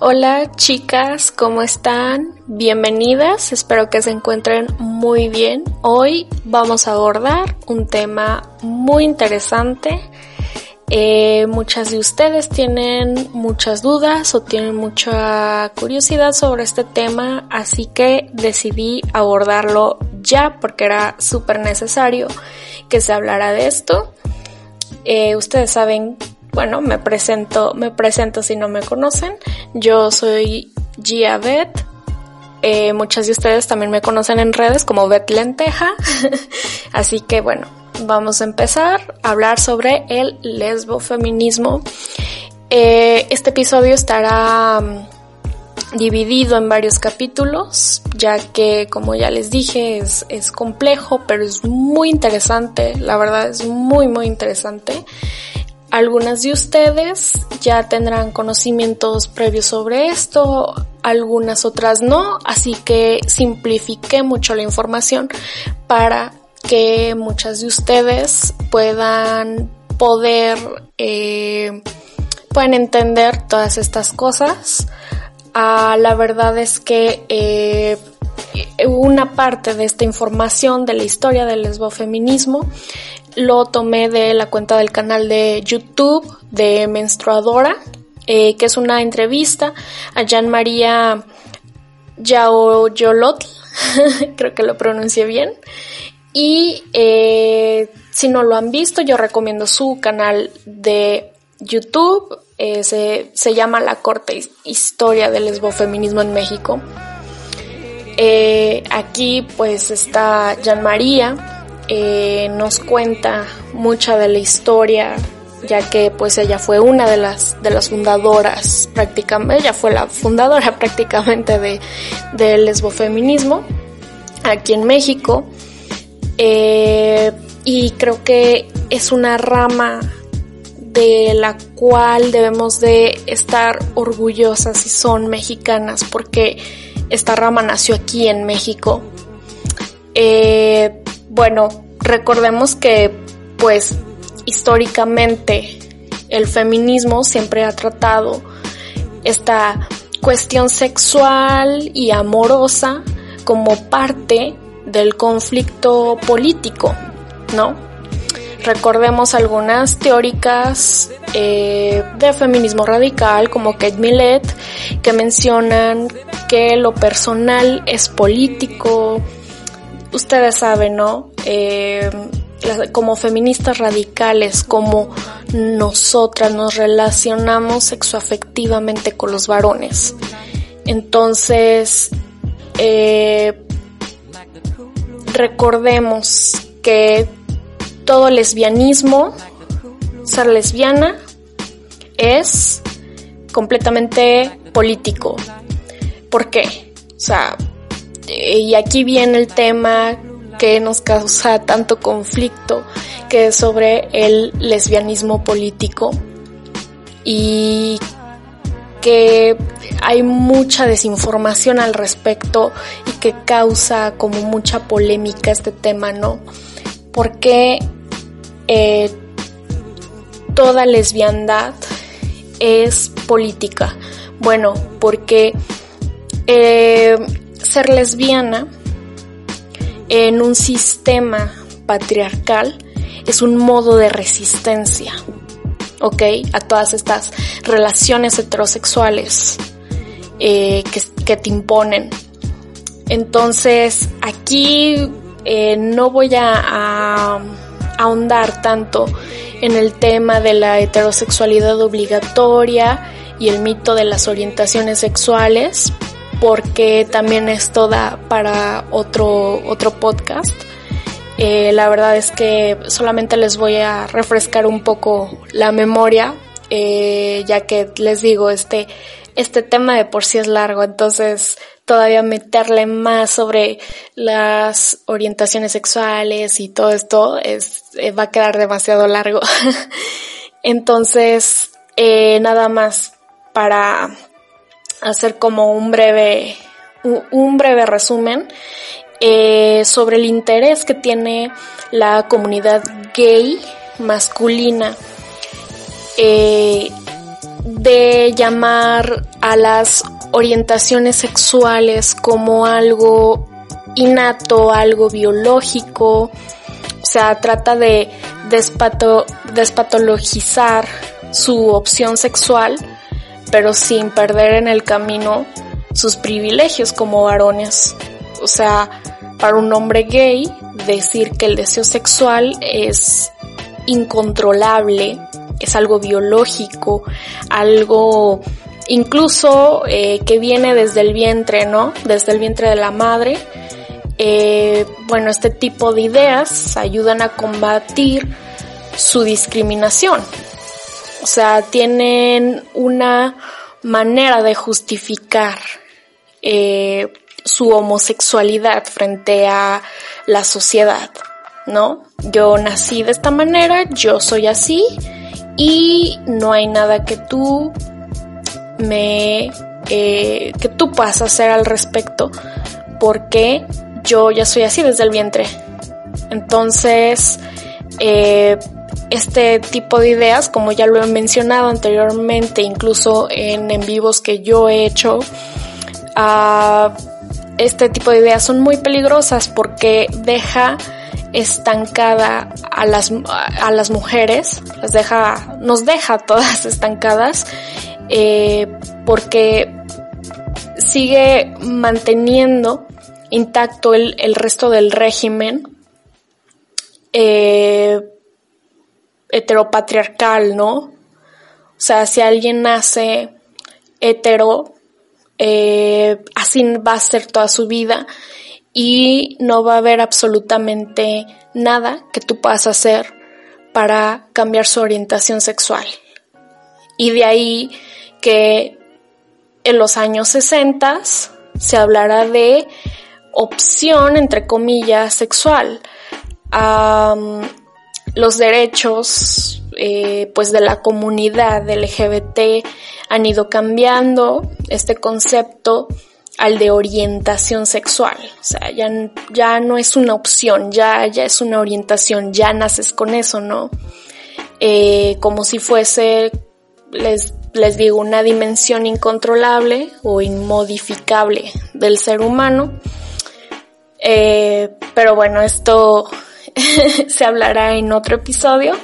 Hola chicas, ¿cómo están? Bienvenidas, espero que se encuentren muy bien. Hoy vamos a abordar un tema muy interesante. Eh, muchas de ustedes tienen muchas dudas o tienen mucha curiosidad sobre este tema, así que decidí abordarlo ya porque era súper necesario que se hablara de esto. Eh, ustedes saben bueno, me presento, me presento si no me conocen. Yo soy Gia Beth. Eh, muchas de ustedes también me conocen en redes como Beth Lenteja. Así que bueno, vamos a empezar a hablar sobre el lesbofeminismo. Eh, este episodio estará mm, dividido en varios capítulos, ya que como ya les dije es complejo, pero es muy interesante, la verdad es muy muy interesante. Algunas de ustedes ya tendrán conocimientos previos sobre esto, algunas otras no, así que simplifiqué mucho la información para que muchas de ustedes puedan poder, eh, puedan entender todas estas cosas. Ah, la verdad es que eh, una parte de esta información de la historia del lesbofeminismo lo tomé de la cuenta del canal de YouTube de Menstruadora, eh, que es una entrevista a Jean María Yaoyolotl, creo que lo pronuncié bien. Y eh, si no lo han visto, yo recomiendo su canal de YouTube. Eh, se, se, llama La Corte Historia del Lesbofeminismo en México. aquí pues está Jean María, eh, nos cuenta mucha de la historia, ya que pues ella fue una de las, de las fundadoras prácticamente, ella fue la fundadora prácticamente de, del lesbofeminismo aquí en México. Eh, y creo que es una rama de la cual debemos de estar orgullosas si son mexicanas porque esta rama nació aquí en México. Eh, bueno, recordemos que pues históricamente el feminismo siempre ha tratado esta cuestión sexual y amorosa como parte del conflicto político, ¿no? Recordemos algunas teóricas eh, de feminismo radical como Kate Millett que mencionan que lo personal es político, ustedes saben, ¿no? Eh, como feministas radicales, como nosotras nos relacionamos sexoafectivamente con los varones. Entonces, eh, recordemos que todo lesbianismo, ser lesbiana, es completamente político. ¿Por qué? O sea, y aquí viene el tema que nos causa tanto conflicto, que es sobre el lesbianismo político y que hay mucha desinformación al respecto y que causa como mucha polémica este tema, ¿no? Porque eh, toda lesbiandad es política. Bueno, porque eh, ser lesbiana en un sistema patriarcal es un modo de resistencia, ¿ok? A todas estas relaciones heterosexuales eh, que, te imponen. Entonces, aquí eh, no voy a ahondar tanto en el tema de la heterosexualidad obligatoria y el mito de las orientaciones sexuales, porque también es toda para otro, otro podcast. Eh, la verdad es que solamente les voy a refrescar un poco la memoria, eh, ya que les digo, este, este tema de por sí es largo, entonces todavía meterle más sobre las orientaciones sexuales y todo esto es, eh, va a quedar demasiado largo. entonces, nada más para hacer como un breve, un breve resumen eh, sobre el interés que tiene la comunidad gay masculina eh, de llamar a las orientaciones sexuales como algo innato, algo biológico, o sea, trata de despato, despatologizar su opción sexual, pero sin perder en el camino sus privilegios como varones. O sea, para un hombre gay, decir que el deseo sexual es incontrolable, es algo biológico, algo incluso eh, que viene desde el vientre, ¿no? Desde el vientre de la madre. Eh, bueno, este tipo de ideas ayudan a combatir su discriminación. Sea, tienen una manera de justificar eh, su homosexualidad frente a la sociedad, ¿no? Yo nací de esta manera, yo soy así y no hay nada que tú me eh, que tú puedas hacer al respecto porque yo ya soy así desde el vientre. Entonces, eh, este tipo de ideas, como ya lo he mencionado anteriormente, incluso en en vivos que yo he hecho, uh, este tipo de ideas son muy peligrosas porque deja estancada a las, a las mujeres, las deja, nos deja todas estancadas, eh, porque sigue manteniendo intacto el, el resto del régimen eh, heteropatriarcal, ¿no? O sea, si alguien nace hetero, eh, así va a ser toda su vida y no va a haber absolutamente nada que tú puedas hacer para cambiar su orientación sexual. Y de ahí que en los años 60 se hablará de opción, entre comillas, sexual. Los derechos eh, pues de la comunidad LGBT han ido cambiando este concepto al de orientación sexual. O sea, ya, ya no es una opción, ya, ya es una orientación, ya naces con eso, ¿no? Eh, como si fuese, les, les digo, una dimensión incontrolable o inmodificable del ser humano. Eh, pero bueno, esto se hablará en otro episodio.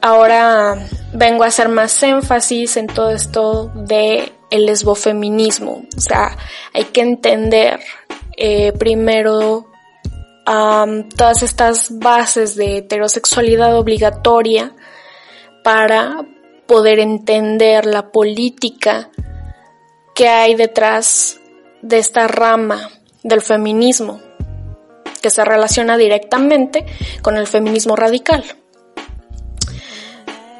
Ahora vengo a hacer más énfasis en todo esto de lesbofeminismo. O sea, hay que entender eh, primero todas estas bases de heterosexualidad obligatoria para poder entender la política que hay detrás de esta rama del feminismo que se relaciona directamente con el feminismo radical.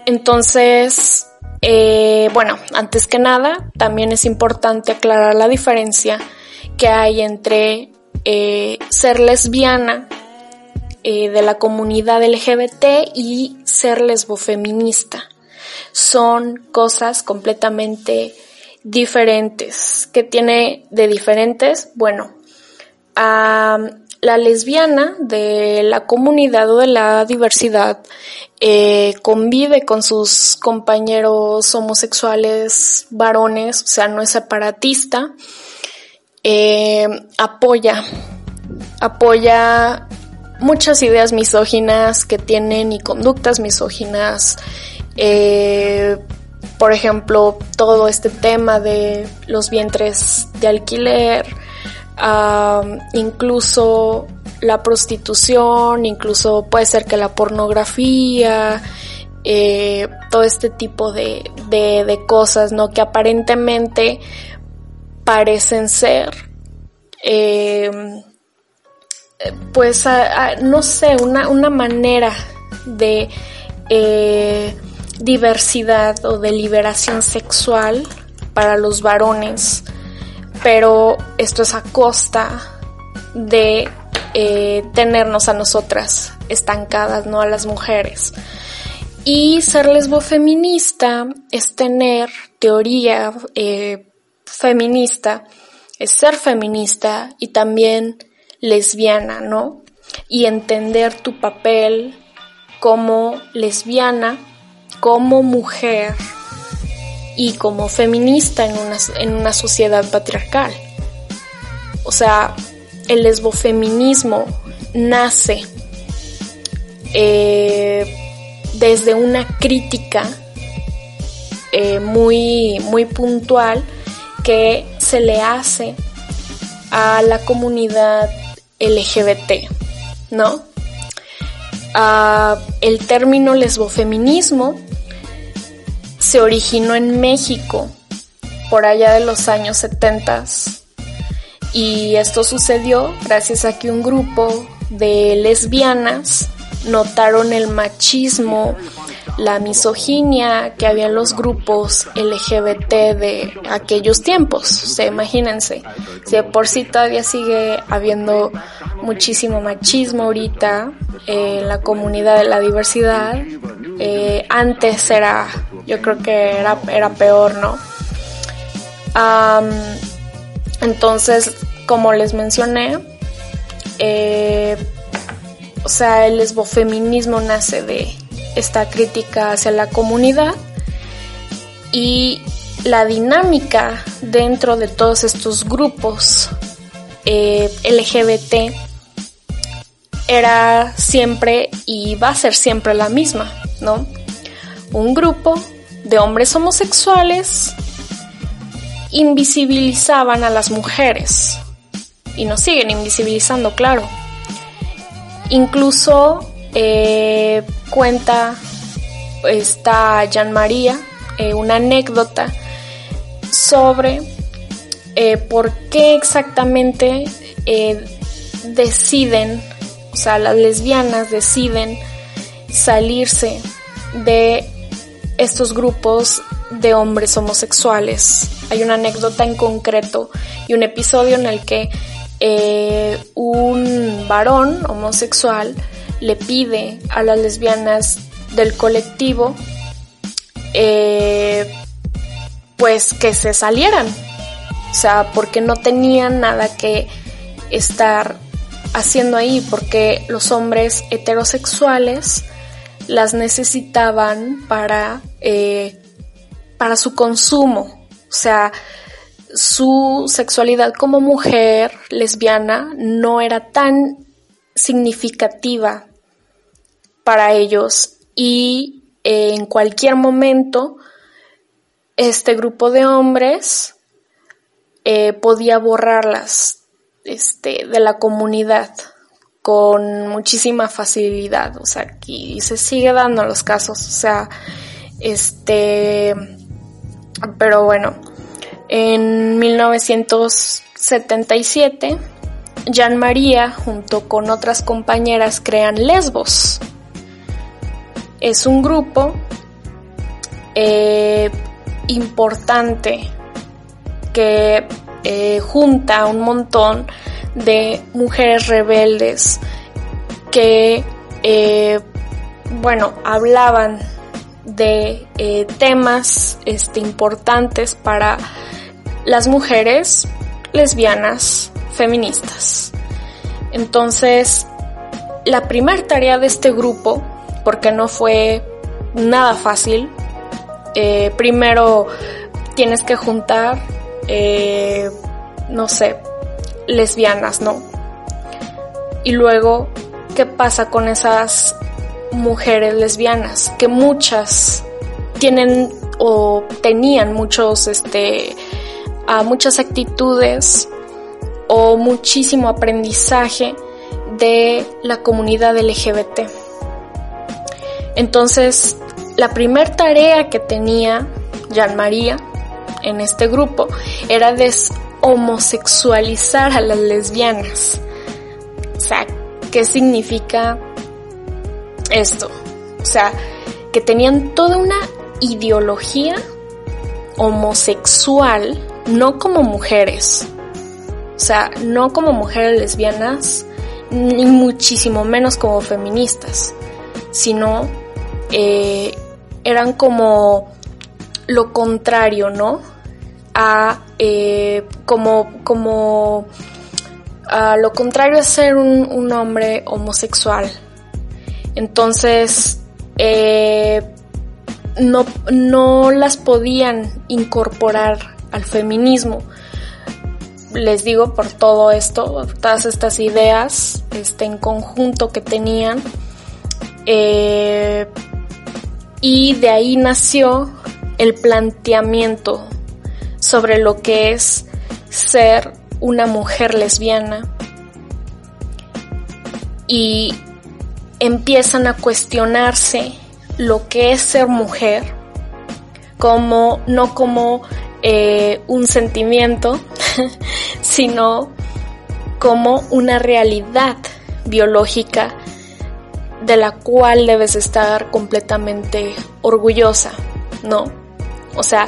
Entonces, eh, bueno, antes que nada, también es importante aclarar la diferencia que hay entre eh, ser lesbiana eh, de la comunidad LGBT y ser lesbofeminista. Son cosas completamente diferentes. ¿Qué tiene de diferentes? Bueno, la lesbiana de la comunidad o de la diversidad eh, convive con sus compañeros homosexuales varones, o sea, no es separatista, eh, apoya, apoya muchas ideas misóginas que tienen y conductas misóginas, eh, por ejemplo, todo este tema de los vientres de alquiler, incluso la prostitución, incluso puede ser que la pornografía, eh, todo este tipo de, de, cosas, ¿no? Que aparentemente parecen ser, eh, pues, no sé, una, una manera de eh, diversidad o de liberación sexual para los varones pero esto es a costa de eh, tenernos a nosotras estancadas, no a las mujeres. Y ser lesbofeminista es tener teoría eh, feminista, es ser feminista y también lesbiana, ¿no? Y entender tu papel como lesbiana, como mujer y como feminista en una, en una sociedad patriarcal. O sea, el lesbofeminismo nace eh, desde una crítica eh, muy, muy puntual que se le hace a la comunidad LGBT, ¿no? Ah, el término lesbofeminismo se originó en México por allá de los años 70 y esto sucedió gracias a que un grupo de lesbianas notaron el machismo, la misoginia que había en los grupos LGBT de aquellos tiempos. O sea, imagínense, si de por sí todavía sigue habiendo muchísimo machismo ahorita en la comunidad de la diversidad, eh, antes era, yo creo que era, era peor, ¿no? entonces, como les mencioné, eh, o sea, el lesbofeminismo nace de esta crítica hacia la comunidad y la dinámica dentro de todos estos grupos eh, LGBT era siempre y va a ser siempre la misma, ¿no? Un grupo de hombres homosexuales invisibilizaban a las mujeres. Y nos siguen invisibilizando, claro. Incluso eh, cuenta esta Jean María eh, una anécdota sobre eh, por qué exactamente deciden, o sea, las lesbianas deciden salirse de estos grupos de hombres homosexuales. Hay una anécdota en concreto y un episodio en el que eh, un varón homosexual le pide a las lesbianas del colectivo eh, pues que se salieran, o sea, porque no tenían nada que estar haciendo ahí, porque los hombres heterosexuales las necesitaban para, eh, para su consumo, o sea, su sexualidad como mujer lesbiana no era tan significativa para ellos y eh, en cualquier momento este grupo de hombres eh, podía borrarlas este, de la comunidad con muchísima facilidad. O sea, aquí se sigue dando los casos. O sea, este, pero bueno, en 1977, Jean María, junto con otras compañeras, crean Lesbos. Es un grupo eh, importante que eh, junta un montón de mujeres rebeldes que, eh, bueno, hablaban de temas este, importantes para las mujeres lesbianas feministas. Entonces, la primera tarea de este grupo, porque no fue nada fácil, eh, primero tienes que juntar, eh, no sé, lesbianas, ¿no? Y luego, ¿qué pasa con esas mujeres lesbianas? Que muchas tienen o tenían muchos, este, a muchas actitudes o muchísimo aprendizaje de la comunidad LGBT. Entonces, la primera tarea que tenía Jean María en este grupo era deshomosexualizar a las lesbianas. O sea, ¿qué significa esto? O sea, que tenían toda una ideología homosexual no como mujeres, o sea, no como mujeres lesbianas, ni muchísimo menos como feministas, sino eh, eran como lo contrario, ¿no? A eh, como, como a lo contrario a ser un, hombre homosexual. Entonces, eh, no, no las podían incorporar al feminismo. Les digo por todo esto, todas estas ideas este, en conjunto que tenían. Eh, y de ahí nació el planteamiento sobre lo que es ser una mujer lesbiana y empiezan a cuestionarse lo que es ser mujer como no como eh, un sentimiento sino como una realidad biológica de la cual debes estar completamente orgullosa, ¿no? O sea,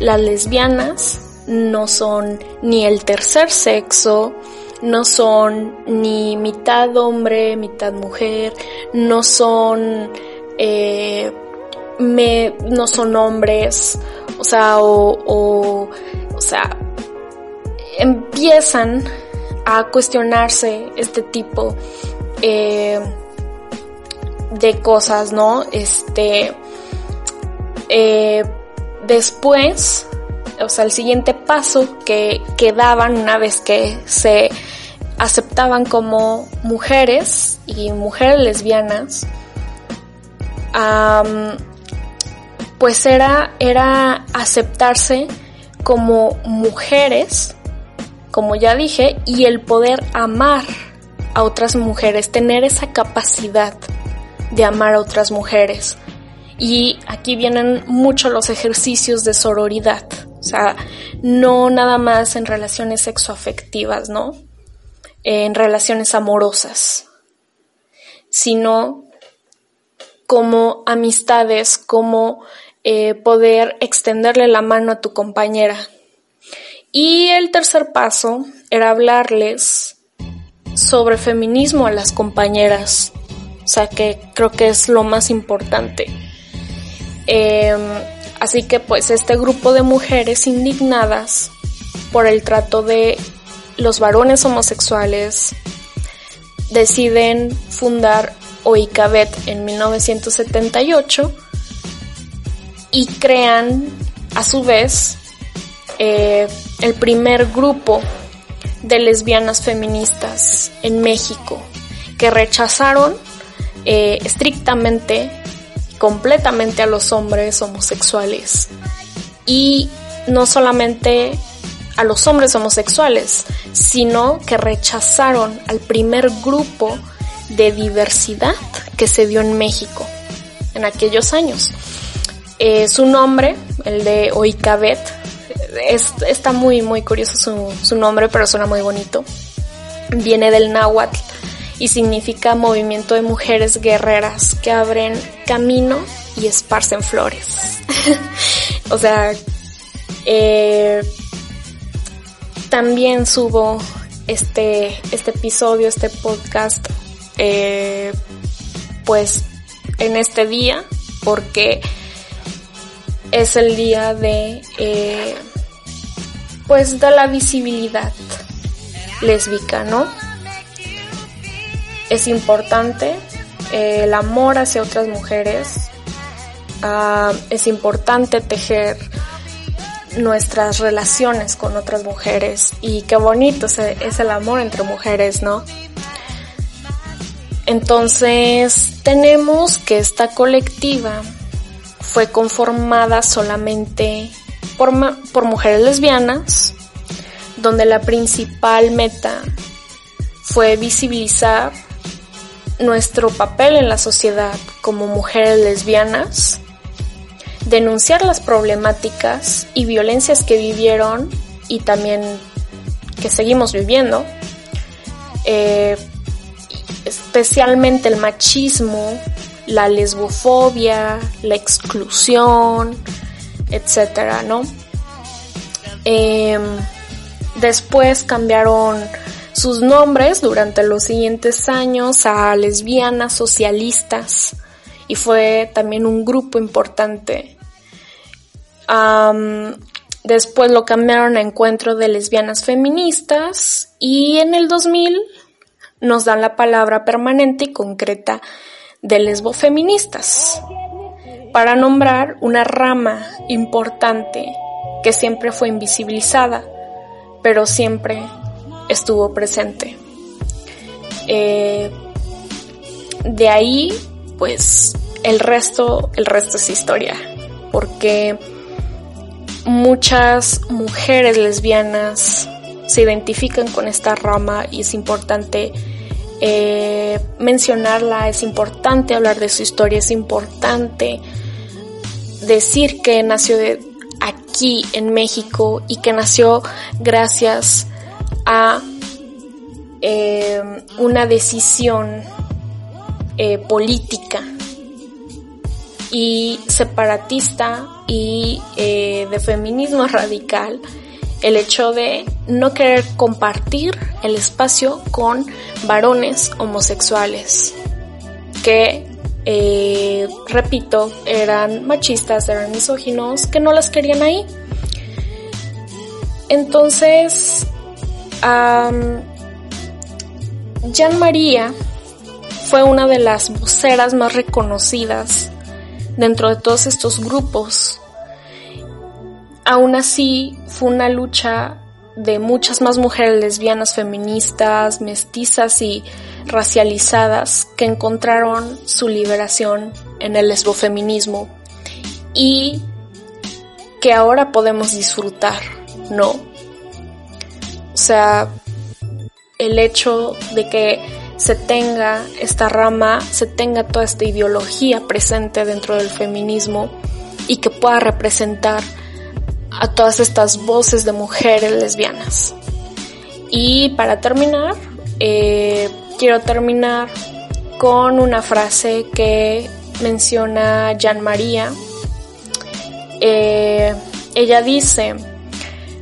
las lesbianas no son ni el tercer sexo, no son ni mitad hombre, mitad mujer, no son, eh, me, no son hombres, o sea, o, o, o sea, empiezan a cuestionarse este tipo eh, de cosas, ¿no? Este, eh, después, o sea, el siguiente paso que, que daban una vez que se aceptaban como mujeres y mujeres lesbianas, pues era, era aceptarse como mujeres, como ya dije, y el poder amar a otras mujeres, tener esa capacidad de amar a otras mujeres. Y aquí vienen mucho los ejercicios de sororidad, o sea, no nada más en relaciones sexoafectivas, ¿no? En relaciones amorosas, sino como amistades, como eh, poder extenderle la mano a tu compañera. Y el tercer paso era hablarles sobre feminismo a las compañeras, o sea que creo que es lo más importante. Em, así que pues este grupo de mujeres indignadas por el trato de los varones homosexuales deciden fundar Oikabet en 1978 y crean a su vez eh, el primer grupo de lesbianas feministas en México que rechazaron eh, estrictamente, completamente a los hombres homosexuales. Y no solamente a los hombres homosexuales, sino que rechazaron al primer grupo de diversidad que se dio en México en aquellos años. Eh, su nombre, el de Oikabet, está muy, muy curioso su, su nombre, pero suena muy bonito. Viene del náhuatl y significa movimiento de mujeres guerreras que abren camino y esparcen flores. o sea, eh, también subo este, este episodio, este podcast, eh, pues en este día, porque es el día de, eh, pues de la visibilidad lésbica, ¿no? Es importante eh, el amor hacia otras mujeres, ah, es importante tejer nuestras relaciones con otras mujeres y qué bonito es, el amor entre mujeres, ¿no? Entonces tenemos que esta colectiva fue conformada solamente por, por mujeres lesbianas, donde la principal meta fue visibilizar nuestro papel en la sociedad como mujeres lesbianas, denunciar las problemáticas y violencias que vivieron y también que seguimos viviendo, eh, especialmente el machismo, la lesbofobia, la exclusión, etcétera, ¿no? Em, después cambiaron sus nombres durante los siguientes años a lesbianas socialistas y fue también un grupo importante. después lo cambiaron a Encuentro de Lesbianas Feministas y en el 2000 nos dan la palabra permanente y concreta de lesbofeministas. para nombrar una rama importante que siempre fue invisibilizada, pero siempre estuvo presente. Eh, de ahí, pues, el resto, el resto es historia, porque muchas mujeres lesbianas se identifican con esta rama y es importante eh, mencionarla, es importante hablar de su historia, es importante decir que nació aquí en México y que nació gracias a eh, una decisión eh, política y separatista y de feminismo radical el hecho de no querer compartir el espacio con varones homosexuales que, eh, repito, eran machistas, eran misóginos, que no las querían ahí. Entonces, um, Jean María fue una de las voceras más reconocidas dentro de todos estos grupos aún así fue una lucha de muchas más mujeres lesbianas, feministas, mestizas y racializadas que encontraron su liberación en el lesbofeminismo y que ahora podemos disfrutar, ¿no? Sea, el hecho de que se tenga esta rama, se tenga toda esta ideología presente dentro del feminismo y que pueda representar a todas estas voces de mujeres lesbianas. Y para terminar, eh, quiero terminar con una frase que menciona Jean María. Eh, ella dice,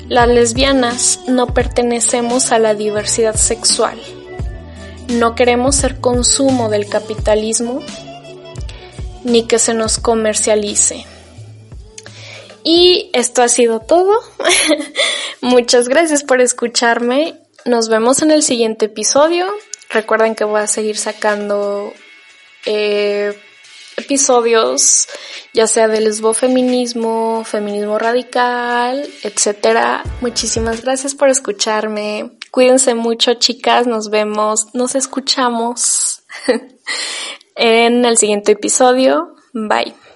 las lesbianas no pertenecemos a la diversidad sexual. No queremos ser consumo del capitalismo ni que se nos comercialice. Y esto ha sido todo. Muchas gracias por escucharme. Nos vemos en el siguiente episodio. Recuerden que voy a seguir sacando eh, episodios, ya sea del lesbofeminismo, feminismo radical, etcétera. Muchísimas gracias por escucharme. Cuídense mucho, chicas. Nos vemos, nos escuchamos en el siguiente episodio. Bye.